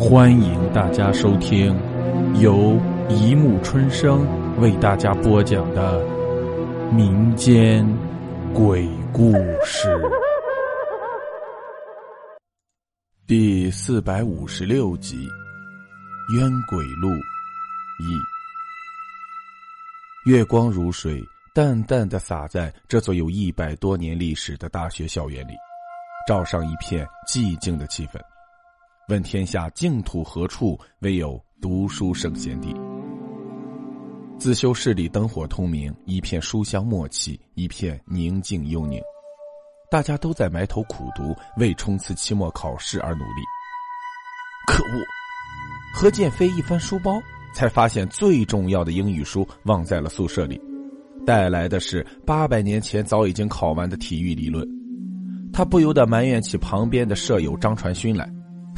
欢迎大家收听由一木春生为大家播讲的民间鬼故事第四百五十六集《冤鬼路》一。月光如水，淡淡的洒在这座有一百多年历史的大学校园里，照上一片寂静的气氛。问天下净土何处，唯有读书圣贤地。自修室里灯火通明，一片书香默契，一片宁静幽宁。大家都在埋头苦读，为冲刺期末考试而努力。可恶！何建飞一翻书包，才发现最重要的英语书忘在了宿舍里，带来的是八百年前早已经考完的体育理论。他不由得埋怨起旁边的舍友张传勋来。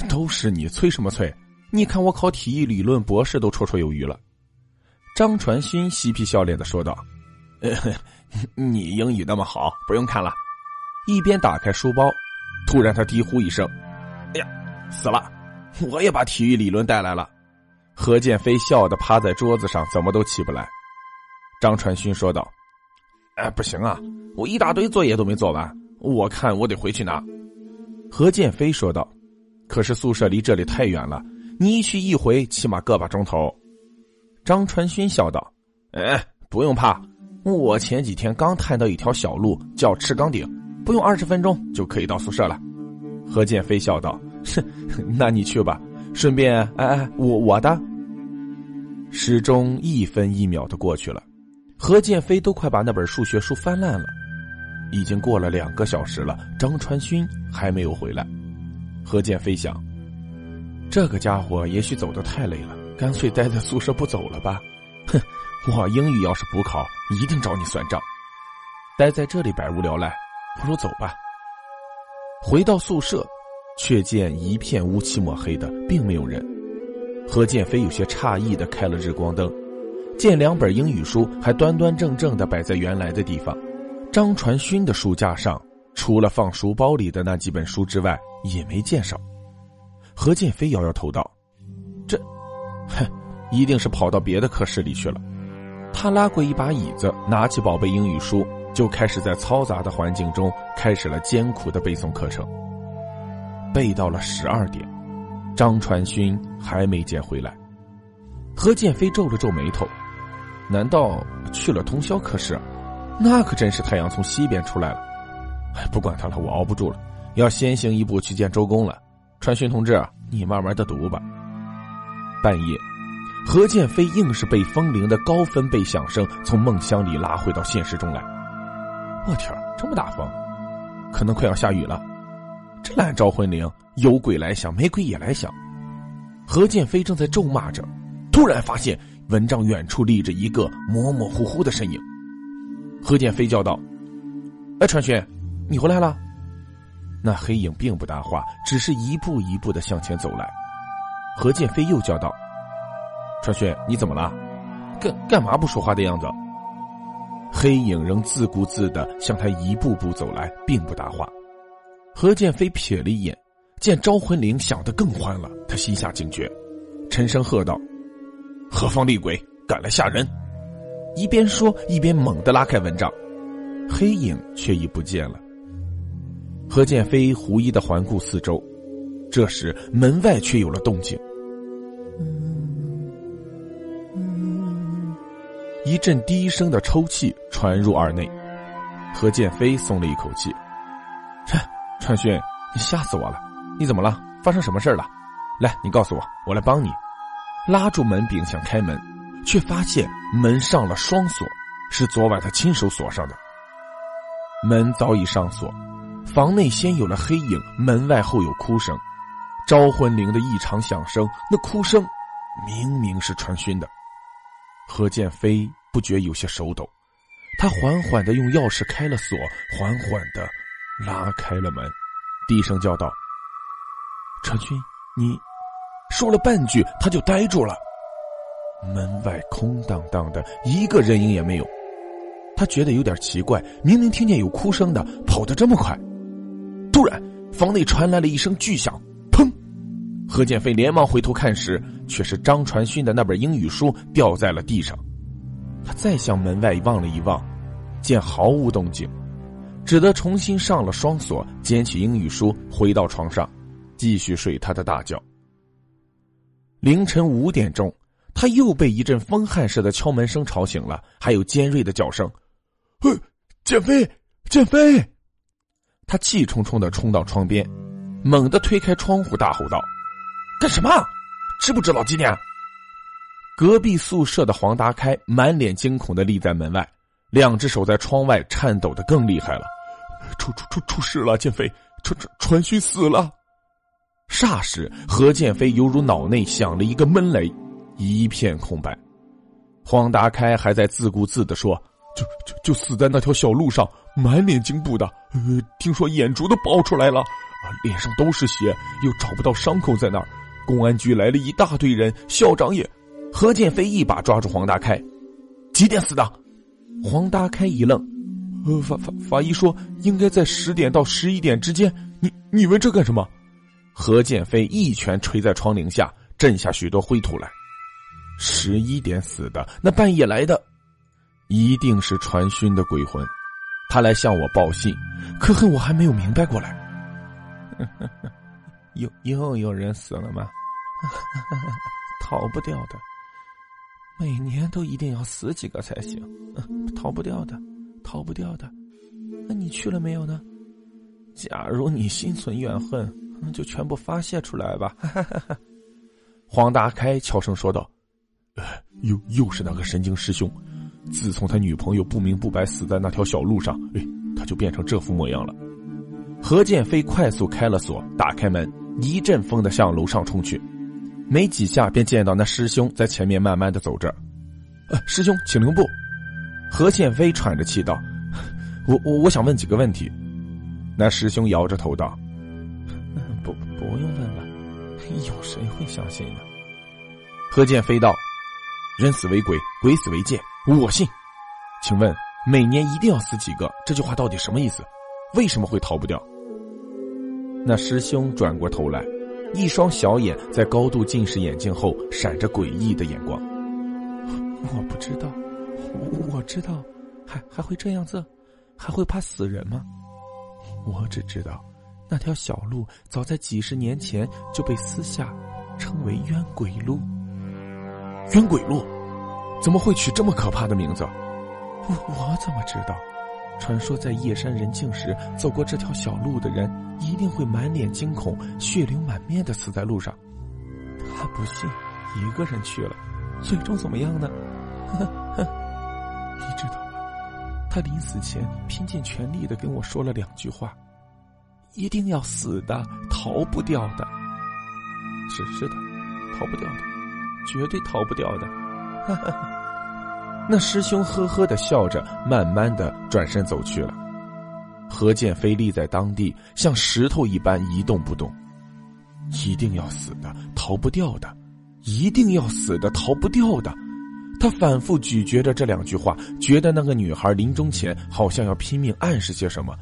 都是你催什么催？你看我考体育理论博士都绰绰有余了。张传勋嬉皮笑脸的说道：“你英语那么好，不用看了。”一边打开书包，突然他低呼一声：“哎呀，死了！我也把体育理论带来了。”何建飞笑得趴在桌子上，怎么都起不来。张传勋说道：“哎，不行啊，我一大堆作业都没做完，我看我得回去拿。”何建飞说道。可是宿舍离这里太远了，你一去一回起码个把钟头。张传勋笑道：“哎，不用怕，我前几天刚探到一条小路，叫赤岗顶，不用二十分钟就可以到宿舍了。”何建飞笑道：“哼，那你去吧，顺便……哎哎，我我的。”时钟一分一秒的过去了，何建飞都快把那本数学书翻烂了。已经过了两个小时了，张传勋还没有回来。何建飞想，这个家伙也许走得太累了，干脆待在宿舍不走了吧。哼，我英语要是补考，一定找你算账。待在这里百无聊赖，不如走吧。回到宿舍，却见一片乌漆抹黑的，并没有人。何建飞有些诧异的开了日光灯，见两本英语书还端端正正的摆在原来的地方。张传勋的书架上。除了放书包里的那几本书之外，也没见少。何建飞摇摇头道：“这，哼，一定是跑到别的课室里去了。”他拉过一把椅子，拿起宝贝英语书，就开始在嘈杂的环境中开始了艰苦的背诵课程。背到了十二点，张传勋还没见回来。何建飞皱了皱眉头，难道去了通宵课室？那可真是太阳从西边出来了。哎，不管他了，我熬不住了，要先行一步去见周公了。传讯同志，你慢慢的读吧。半夜，何建飞硬是被风铃的高分贝响声从梦乡里拉回到现实中来。我天，这么大风，可能快要下雨了。这烂招魂铃，有鬼来响，没鬼也来响。何建飞正在咒骂着，突然发现蚊帐远处立着一个模模糊糊的身影。何建飞叫道：“哎，传讯。”你回来了，那黑影并不搭话，只是一步一步的向前走来。何建飞又叫道：“传讯，你怎么了？干干嘛不说话的样子？”黑影仍自顾自的向他一步步走来，并不搭话。何建飞瞥了一眼，见招魂铃响得更欢了，他心下警觉，沉声喝道：“何方厉鬼，敢来吓人！”一边说，一边猛地拉开蚊帐，黑影却已不见了。何建飞狐疑的环顾四周，这时门外却有了动静。一阵低声的抽泣传入耳内，何建飞松了一口气：“切，川勋，你吓死我了！你怎么了？发生什么事了？来，你告诉我，我来帮你。”拉住门柄想开门，却发现门上了双锁，是昨晚他亲手锁上的。门早已上锁。房内先有了黑影，门外后有哭声，招魂铃的异常响声，那哭声明明是传讯的。何建飞不觉有些手抖，他缓缓的用钥匙开了锁，缓缓的拉开了门，低声叫道：“传讯，你……”说了半句，他就呆住了。门外空荡荡的，一个人影也没有。他觉得有点奇怪，明明听见有哭声的，跑得这么快。突然，房内传来了一声巨响，砰！何建飞连忙回头看时，却是张传勋的那本英语书掉在了地上。他再向门外望了一望，见毫无动静，只得重新上了双锁，捡起英语书，回到床上，继续睡他的大觉。凌晨五点钟，他又被一阵风撼似的敲门声吵醒了，还有尖锐的叫声：“嘿，建飞，建飞！”他气冲冲的冲到窗边，猛地推开窗户，大吼道：“干什么？知不知道几点？”隔壁宿舍的黄达开满脸惊恐的立在门外，两只手在窗外颤抖的更厉害了。出出出出事了！建飞，传传传讯死了！霎时，何建飞犹如脑内响了一个闷雷，一片空白。黄达开还在自顾自的说：“就就就死在那条小路上，满脸惊怖的。呃，听说眼珠都爆出来了，啊，脸上都是血，又找不到伤口在那儿。公安局来了一大堆人，校长也……”何建飞一把抓住黄大开，几点死的？黄大开一愣，呃，法法法医说应该在十点到十一点之间。你你问这干什么？何建飞一拳捶在窗棂下，震下许多灰土来。十一点死的，那半夜来的，一定是传讯的鬼魂，他来向我报信，可恨我还没有明白过来。又又有人死了吗？逃不掉的。每年都一定要死几个才行，逃不掉的，逃不掉的。那你去了没有呢？假如你心存怨恨，那就全部发泄出来吧。黄大开悄声说道：“又又是那个神经师兄，自从他女朋友不明不白死在那条小路上，哎，他就变成这副模样了。”何建飞快速开了锁，打开门，一阵风的向楼上冲去。没几下，便见到那师兄在前面慢慢的走着。呃，师兄，请留步。何建飞喘着气道：“我我我想问几个问题。”那师兄摇着头道：“不不用问了，有谁会相信呢？”何建飞道：“人死为鬼，鬼死为贱，我信。请问每年一定要死几个？这句话到底什么意思？为什么会逃不掉？”那师兄转过头来。一双小眼在高度近视眼镜后闪着诡异的眼光。我不知道，我知道，还还会这样子，还会怕死人吗？我只知道，那条小路早在几十年前就被私下称为冤鬼路。冤鬼路，怎么会取这么可怕的名字？我我怎么知道？传说在夜深人静时走过这条小路的人，一定会满脸惊恐、血流满面的死在路上。他不信，一个人去了，最终怎么样呢？你知道吗？他临死前拼尽全力的跟我说了两句话：一定要死的，逃不掉的。是是的，逃不掉的，绝对逃不掉的。哈哈。那师兄呵呵的笑着，慢慢的转身走去了。何建飞立在当地，像石头一般一动不动。一定要死的，逃不掉的；一定要死的，逃不掉的。他反复咀嚼着这两句话，觉得那个女孩临终前好像要拼命暗示些什么，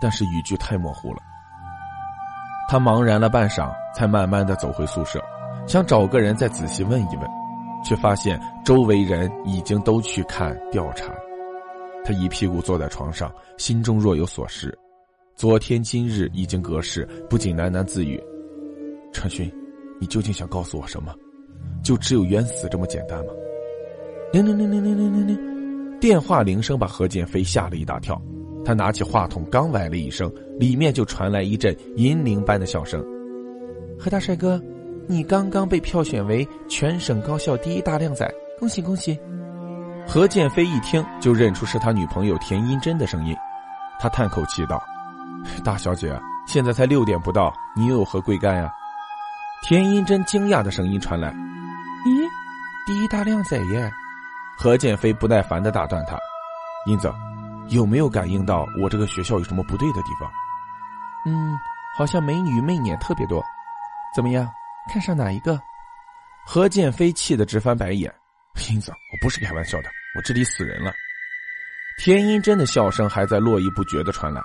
但是语句太模糊了。他茫然了半晌，才慢慢的走回宿舍，想找个人再仔细问一问。却发现周围人已经都去看调查，他一屁股坐在床上，心中若有所失。昨天今日已经隔世，不仅喃喃自语：“陈勋，你究竟想告诉我什么？就只有冤死这么简单吗？”铃铃铃铃铃铃铃铃，电话铃声把何建飞吓了一大跳。他拿起话筒，刚喂了一声，里面就传来一阵银铃般的笑声：“何大帅哥。”你刚刚被票选为全省高校第一大靓仔，恭喜恭喜！何建飞一听就认出是他女朋友田英珍的声音，他叹口气道：“大小姐，现在才六点不到，你有何贵干呀？”田英珍惊讶的声音传来：“咦，第一大靓仔耶！”何建飞不耐烦的打断他：“英子，有没有感应到我这个学校有什么不对的地方？”“嗯，好像美女媚眼特别多，怎么样？”看上哪一个？何建飞气得直翻白眼。英子，我不是开玩笑的，我这里死人了。田英珍的笑声还在络绎不绝的传来。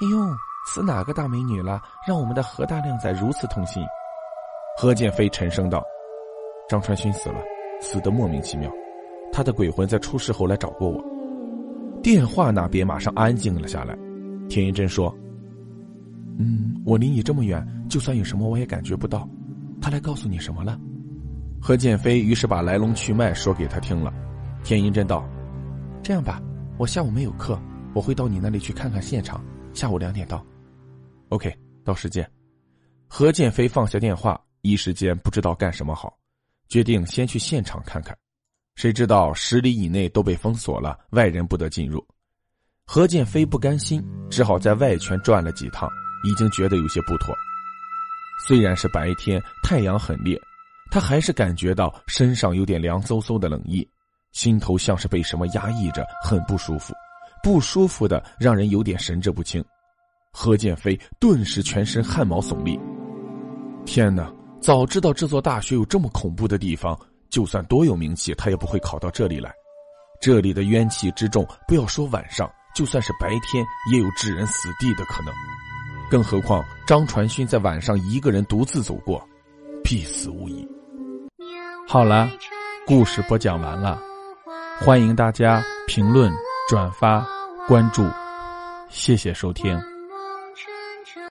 哎呦，死哪个大美女了？让我们的何大靓仔如此痛心。何建飞沉声道：“张传勋死了，死得莫名其妙。他的鬼魂在出事后来找过我。”电话那边马上安静了下来。田英真说：“嗯，我离你这么远，就算有什么我也感觉不到。他来告诉你什么了？”何建飞于是把来龙去脉说给他听了。田一真道：“这样吧，我下午没有课，我会到你那里去看看现场。下午两点到。”OK，到时见。何建飞放下电话，一时间不知道干什么好，决定先去现场看看。谁知道十里以内都被封锁了，外人不得进入。何建飞不甘心，只好在外圈转了几趟，已经觉得有些不妥。虽然是白天，太阳很烈，他还是感觉到身上有点凉飕飕的冷意，心头像是被什么压抑着，很不舒服，不舒服的让人有点神志不清。何建飞顿时全身汗毛耸立。天哪！早知道这座大学有这么恐怖的地方，就算多有名气，他也不会考到这里来。这里的冤气之重，不要说晚上，就算是白天，也有致人死地的可能。更何况张传勋在晚上一个人独自走过，必死无疑。好了，故事播讲完了，欢迎大家评论、转发、关注，谢谢收听。